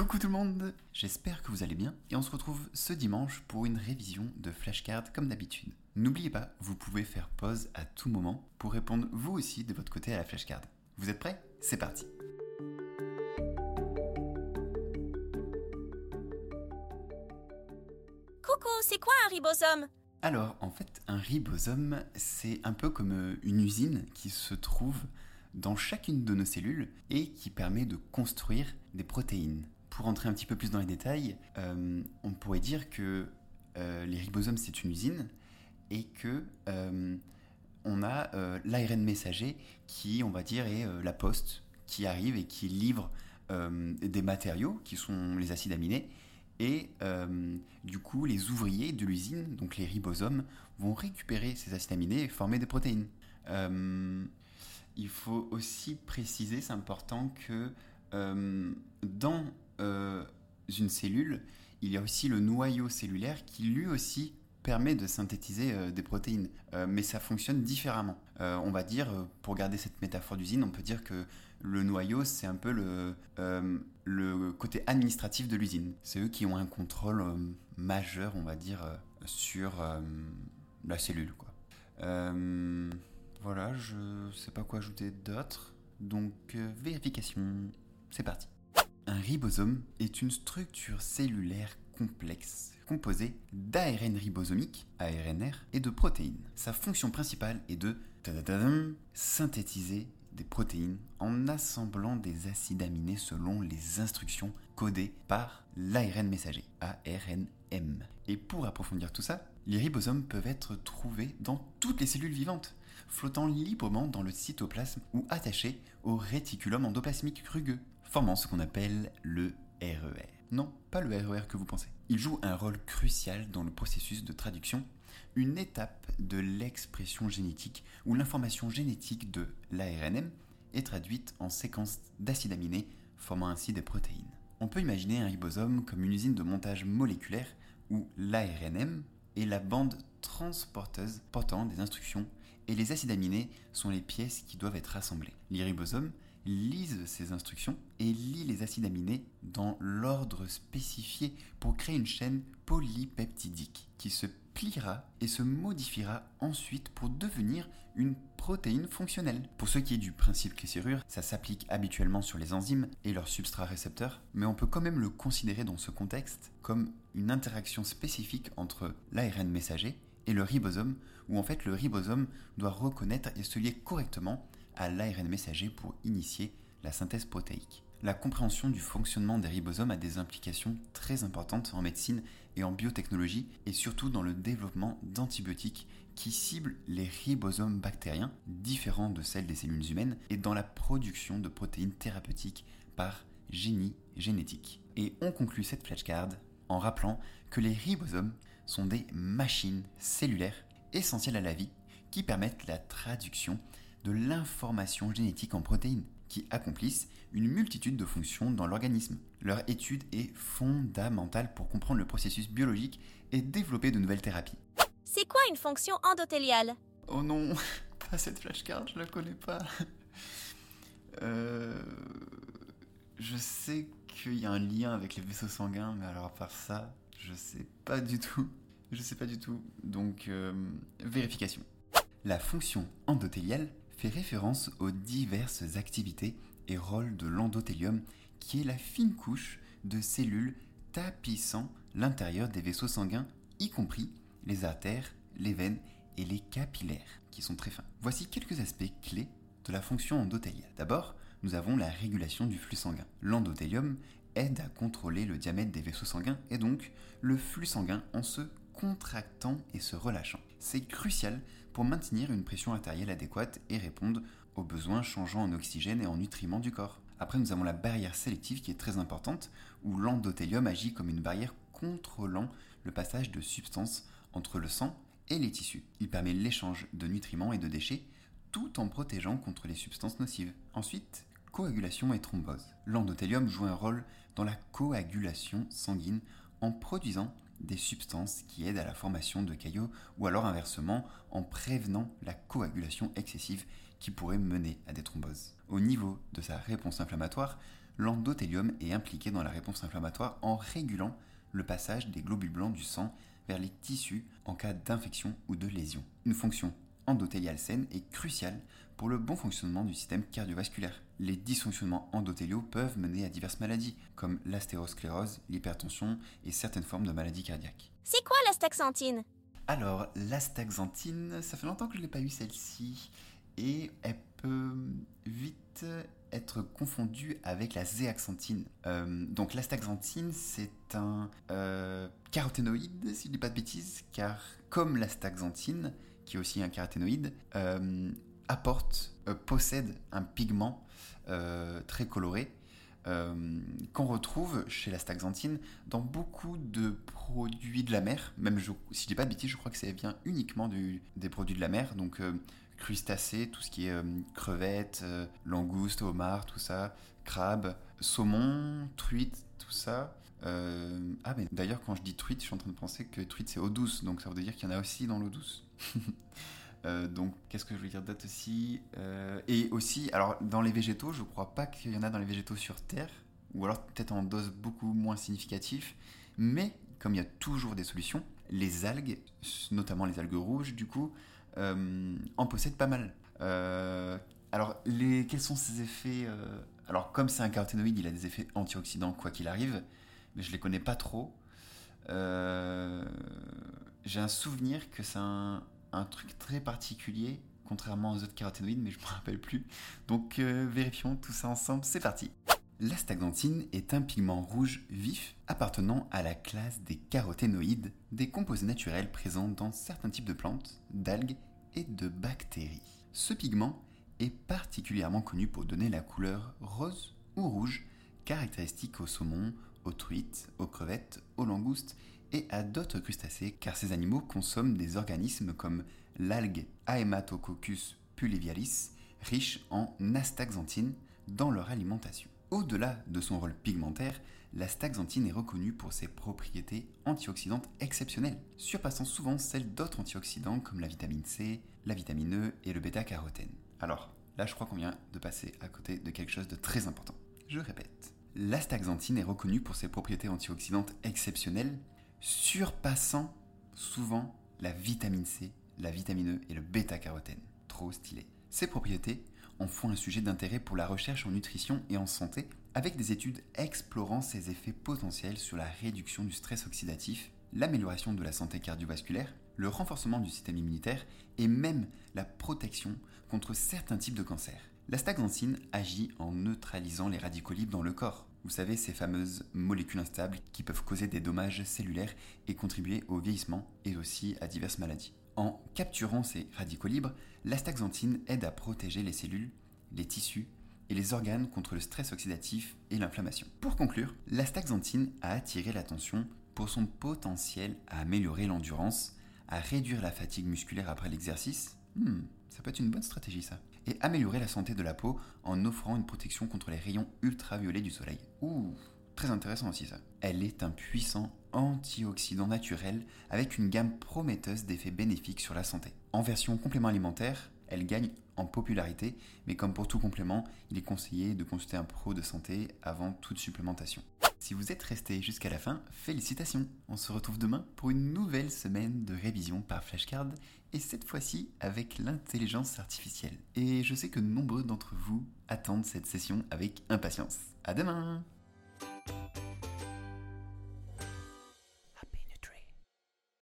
Coucou tout le monde, j'espère que vous allez bien et on se retrouve ce dimanche pour une révision de flashcards comme d'habitude. N'oubliez pas, vous pouvez faire pause à tout moment pour répondre vous aussi de votre côté à la flashcard. Vous êtes prêts? C'est parti Coucou, c'est quoi un ribosome? Alors, en fait, un ribosome, c'est un peu comme euh, une usine qui se trouve dans chacune de nos cellules et qui permet de construire des protéines. Pour entrer un petit peu plus dans les détails, euh, on pourrait dire que euh, les ribosomes c'est une usine et que euh, on a l'ARN messager qui, on va dire, est la poste qui arrive et qui livre des matériaux qui sont les acides aminés et du coup, les ouvriers de l'usine, donc les ribosomes, vont récupérer ces acides aminés et former des protéines. il faut aussi préciser, c'est important, que dans une cellule, il y a aussi le noyau cellulaire qui lui aussi permet de synthétiser euh, des protéines, euh, mais ça fonctionne différemment. on va dire, pour garder cette métaphore d'usine, on peut dire que le noyau, c'est un peu le, le côté administratif de l'usine. C'est eux qui ont un contrôle majeur, on va dire, sur la cellule. Quoi. voilà, je sais pas quoi ajouter d'autre. Donc, vérification, c'est parti. Un ribosome est une structure cellulaire complexe composée d'ARN ribosomique, ARNR, et de protéines. Sa fonction principale est de synthétiser des protéines en assemblant des acides aminés selon les instructions codées par l'ARN messager, ARNM. Et pour approfondir tout ça, les ribosomes peuvent être trouvés dans toutes les cellules vivantes, flottant librement dans le cytoplasme ou attachés au réticulum endoplasmique rugueux, formant ce qu'on appelle le RER. E non, pas le RER e que vous pensez. Il joue un rôle crucial dans le processus de traduction, une étape de l'expression génétique où l'information génétique de l'ARNM est traduite en séquences d'acides aminés, formant ainsi des protéines. On peut imaginer un ribosome comme une usine de montage moléculaire où l'ARNM est la bande transporteuse portant des instructions et les acides aminés sont les pièces qui doivent être assemblées. Les ribosomes lise ces instructions et lit les acides aminés dans l'ordre spécifié pour créer une chaîne polypeptidique qui se pliera et se modifiera ensuite pour devenir une protéine fonctionnelle. Pour ce qui est du principe clé-serrure, ça s'applique habituellement sur les enzymes et leurs substrats récepteurs, mais on peut quand même le considérer dans ce contexte comme une interaction spécifique entre l'ARN messager et le ribosome, où en fait le ribosome doit reconnaître et se lier correctement à l'ARN messager pour initier la synthèse protéique. La compréhension du fonctionnement des ribosomes a des implications très importantes en médecine et en biotechnologie, et surtout dans le développement d'antibiotiques qui ciblent les ribosomes bactériens, différents de celles des cellules humaines, et dans la production de protéines thérapeutiques par génie génétique. Et on conclut cette flashcard en rappelant que les ribosomes sont des machines cellulaires essentielles à la vie qui permettent la traduction de l'information génétique en protéines, qui accomplissent une multitude de fonctions dans l'organisme. Leur étude est fondamentale pour comprendre le processus biologique et développer de nouvelles thérapies. C'est quoi une fonction endothéliale? Oh non, pas cette flashcard, je la connais pas. Euh, je sais qu'il y a un lien avec les vaisseaux sanguins, mais alors à part ça, je sais pas du tout. Je sais pas du tout. Donc, euh, vérification. La fonction endothéliale fait référence aux diverses activités et rôles de l'endothélium, qui est la fine couche de cellules tapissant l'intérieur des vaisseaux sanguins, y compris les artères, les veines et les capillaires, qui sont très fins. Voici quelques aspects clés de la fonction endothéliale. D'abord, nous avons la régulation du flux sanguin. L'endothélium aide à contrôler le diamètre des vaisseaux sanguins et donc le flux sanguin en se contractant et se relâchant. C'est crucial pour maintenir une pression artérielle adéquate et répondre aux besoins changeants en oxygène et en nutriments du corps. Après, nous avons la barrière sélective qui est très importante, où l'endothélium agit comme une barrière contrôlant le passage de substances entre le sang et les tissus. Il permet l'échange de nutriments et de déchets tout en protégeant contre les substances nocives. Ensuite, coagulation et thrombose. L'endothélium joue un rôle dans la coagulation sanguine en produisant des substances qui aident à la formation de caillots ou alors inversement en prévenant la coagulation excessive qui pourrait mener à des thromboses. Au niveau de sa réponse inflammatoire, l'endothélium est impliqué dans la réponse inflammatoire en régulant le passage des globules blancs du sang vers les tissus en cas d'infection ou de lésion. Une fonction endothéliale saine est cruciale pour le bon fonctionnement du système cardiovasculaire. Les dysfonctionnements endothéliaux peuvent mener à diverses maladies, comme l'astérosclérose, l'hypertension et certaines formes de maladies cardiaques. C'est quoi l'astaxanthine? Alors, l'astaxanthine, ça fait longtemps que je n'ai pas eu celle-ci, et elle peut vite être confondue avec la zéaxanthine. Euh, donc l'astaxanthine, c'est un euh, caroténoïde, si je ne dis pas de bêtises, car comme l'astaxanthine, qui est aussi un caroténoïde, euh, apporte, possède un pigment très coloré qu'on retrouve chez l'astaxanthine dans beaucoup de produits de la mer. Même si je dis pas de bêtises, je crois que ça vient uniquement des produits de la mer. Donc crustacés, tout ce qui est euh, crevettes, euh, langoustes, homards, tout ça, crabes, saumon, truite, tout ça. Euh, ah, mais d'ailleurs, quand je dis truite, je suis en train de penser que truite c'est eau douce, donc ça veut dire qu'il y en a aussi dans l'eau douce. donc, qu'est-ce que je veux dire d'autre aussi Et aussi, alors dans les végétaux, je crois pas qu'il y en a dans les végétaux sur Terre, ou alors peut-être en dose beaucoup moins significative, mais comme il y a toujours des solutions, les algues, notamment les algues rouges, du coup, euh, en possède pas mal. Euh, alors, les, quels sont ses effets euh, Alors, comme c'est un caroténoïde, il a des effets antioxydants quoi qu'il arrive, mais je les connais pas trop. J'ai un souvenir que c'est un, truc très particulier, contrairement aux autres caroténoïdes, mais je me rappelle plus. Donc, vérifions tout ça ensemble. C'est parti. L'astaxanthine est un pigment rouge vif appartenant à la classe des caroténoïdes, des composés naturels présents dans certains types de plantes, d'algues et de bactéries. Ce pigment est particulièrement connu pour donner la couleur rose ou rouge caractéristique aux saumons, aux truites, aux crevettes, aux langoustes et à d'autres crustacés car ces animaux consomment des organismes comme l'algue Aematococcus pulivialis riche en astaxanthine dans leur alimentation. Au-delà de son rôle pigmentaire, la staxanthine est reconnue pour ses propriétés antioxydantes exceptionnelles, surpassant souvent celles d'autres antioxydants comme la vitamine C, la vitamine E et le bêta-carotène. Alors, là je crois qu'on vient de passer à côté de quelque chose de très important. Je répète, l'astaxanthine est reconnue pour ses propriétés antioxydantes exceptionnelles, surpassant souvent la vitamine C, la vitamine E et le bêta-carotène. Trop stylé. Ces propriétés en font un sujet d'intérêt pour la recherche en nutrition et en santé, avec des études explorant ses effets potentiels sur la réduction du stress oxydatif, l'amélioration de la santé cardiovasculaire, le renforcement du système immunitaire et même la protection contre certains types de cancers. La staxanthine agit en neutralisant les radicaux libres dans le corps. Vous savez, ces fameuses molécules instables qui peuvent causer des dommages cellulaires et contribuer au vieillissement et aussi à diverses maladies. En capturant ces radicaux libres, l'astaxanthine aide à protéger les cellules, les tissus et les organes contre le stress oxydatif et l'inflammation. Pour conclure, l'astaxanthine a attiré l'attention pour son potentiel à améliorer l'endurance, à réduire la fatigue musculaire après l'exercice. Hmm, ça peut être une bonne stratégie ça. Et améliorer la santé de la peau en offrant une protection contre les rayons ultraviolets du soleil. Ouh, très intéressant aussi ça. Elle est un puissant antioxydant naturel avec une gamme prometteuse d'effets bénéfiques sur la santé. En version complément alimentaire, elle gagne en popularité, mais comme pour tout complément, il est conseillé de consulter un pro de santé avant toute supplémentation. Si vous êtes resté jusqu'à la fin, félicitations On se retrouve demain pour une nouvelle semaine de révision par flashcard, et cette fois-ci avec l'intelligence artificielle. Et je sais que nombreux d'entre vous attendent cette session avec impatience. À demain